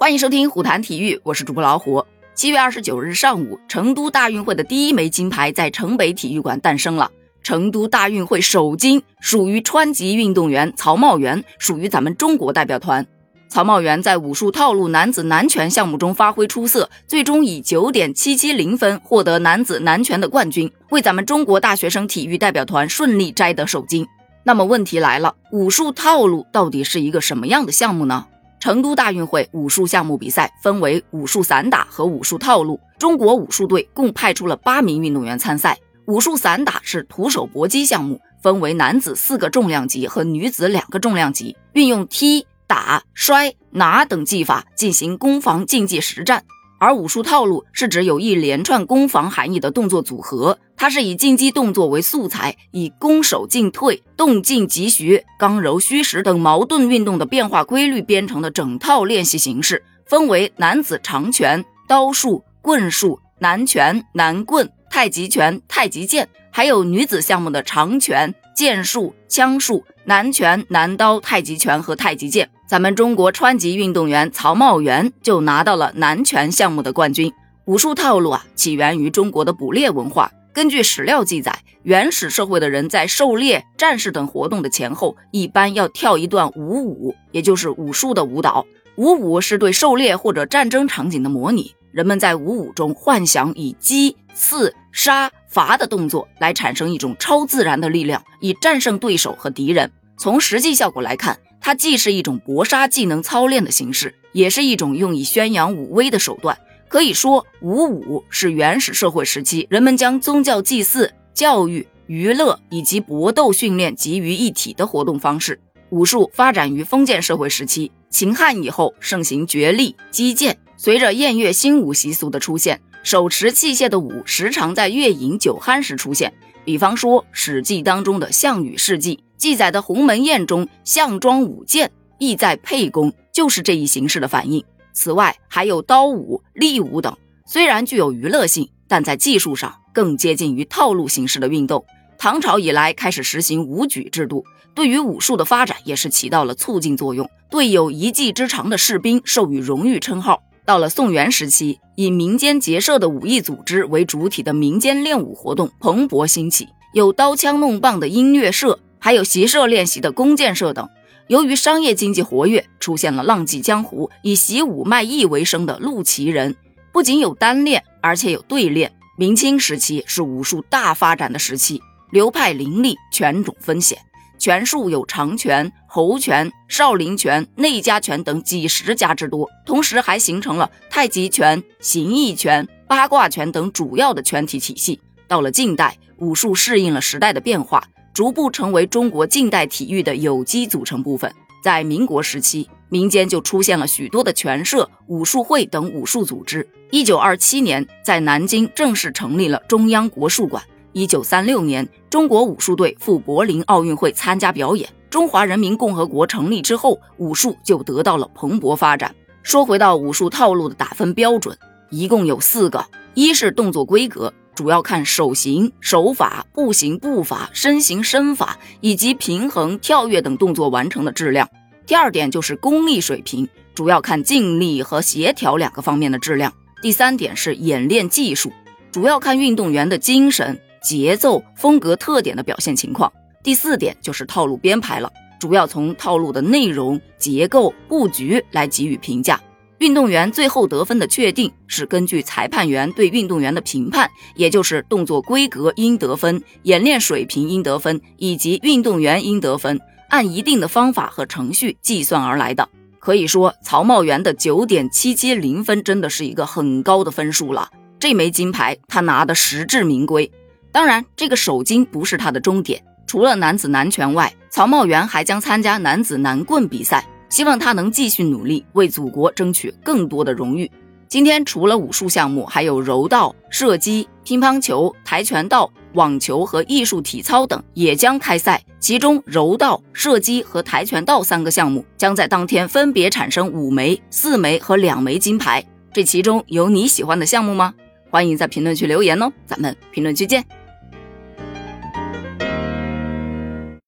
欢迎收听虎谈体育，我是主播老虎。七月二十九日上午，成都大运会的第一枚金牌在城北体育馆诞生了。成都大运会首金属于川籍运动员曹茂元，属于咱们中国代表团。曹茂元在武术套路男子南拳项目中发挥出色，最终以九点七七零分获得男子南拳的冠军，为咱们中国大学生体育代表团顺利摘得首金。那么问题来了，武术套路到底是一个什么样的项目呢？成都大运会武术项目比赛分为武术散打和武术套路，中国武术队共派出了八名运动员参赛。武术散打是徒手搏击项目，分为男子四个重量级和女子两个重量级，运用踢。打、摔、拿等技法进行攻防竞技实战，而武术套路是指有一连串攻防含义的动作组合，它是以进击动作为素材，以攻守进退、动静急徐、刚柔虚实等矛盾运动的变化规律编成的整套练习形式，分为男子长拳、刀术、棍术、南拳、南棍、太极拳、太极剑，还有女子项目的长拳、剑术、枪术、南拳、南刀、太极拳和太极剑。咱们中国川籍运动员曹茂元就拿到了南拳项目的冠军。武术套路啊，起源于中国的捕猎文化。根据史料记载，原始社会的人在狩猎、战士等活动的前后，一般要跳一段舞舞，也就是武术的舞蹈。舞舞是对狩猎或者战争场景的模拟。人们在舞舞中幻想以击、刺、杀、伐的动作来产生一种超自然的力量，以战胜对手和敌人。从实际效果来看，它既是一种搏杀技能操练的形式，也是一种用以宣扬武威的手段。可以说，武武是原始社会时期人们将宗教祭祀、教育、娱乐以及搏斗训练集于一体的活动方式。武术发展于封建社会时期，秦汉以后盛行角力、击剑。随着燕乐新舞习俗的出现，手持器械的舞时常在月饮酒酣时出现。比方说，《史记》当中的项羽事迹。记载的鸿门宴中，项庄舞剑，意在沛公，就是这一形式的反应。此外，还有刀舞、立舞等，虽然具有娱乐性，但在技术上更接近于套路形式的运动。唐朝以来开始实行武举制度，对于武术的发展也是起到了促进作用。对有一技之长的士兵授予荣誉称号。到了宋元时期，以民间结社的武艺组织为主体的民间练武活动蓬勃兴起，有刀枪弄棒的音乐社。还有习射练习的弓箭社等，由于商业经济活跃，出现了浪迹江湖、以习武卖艺为生的陆奇人。不仅有单练，而且有对练。明清时期是武术大发展的时期，流派林立，拳种纷显。拳术有长拳、猴拳、少林拳、内家拳等几十家之多，同时还形成了太极拳、形意拳、八卦拳等主要的拳体体系。到了近代，武术适应了时代的变化。逐步成为中国近代体育的有机组成部分。在民国时期，民间就出现了许多的拳社、武术会等武术组织。一九二七年，在南京正式成立了中央国术馆。一九三六年，中国武术队赴柏林奥运会参加表演。中华人民共和国成立之后，武术就得到了蓬勃发展。说回到武术套路的打分标准，一共有四个：一是动作规格。主要看手型、手法、步行步法、身形身法以及平衡、跳跃等动作完成的质量。第二点就是功力水平，主要看劲力和协调两个方面的质量。第三点是演练技术，主要看运动员的精神、节奏、风格特点的表现情况。第四点就是套路编排了，主要从套路的内容、结构、布局来给予评价。运动员最后得分的确定是根据裁判员对运动员的评判，也就是动作规格应得分、演练水平应得分以及运动员应得分，按一定的方法和程序计算而来的。可以说，曹茂元的九点七七零分真的是一个很高的分数了。这枚金牌他拿的实至名归。当然，这个首金不是他的终点，除了男子男拳外，曹茂元还将参加男子男棍比赛。希望他能继续努力，为祖国争取更多的荣誉。今天除了武术项目，还有柔道、射击、乒乓球、跆拳道、网球和艺术体操等也将开赛。其中，柔道、射击和跆拳道三个项目将在当天分别产生五枚、四枚和两枚金牌。这其中有你喜欢的项目吗？欢迎在评论区留言哦，咱们评论区见。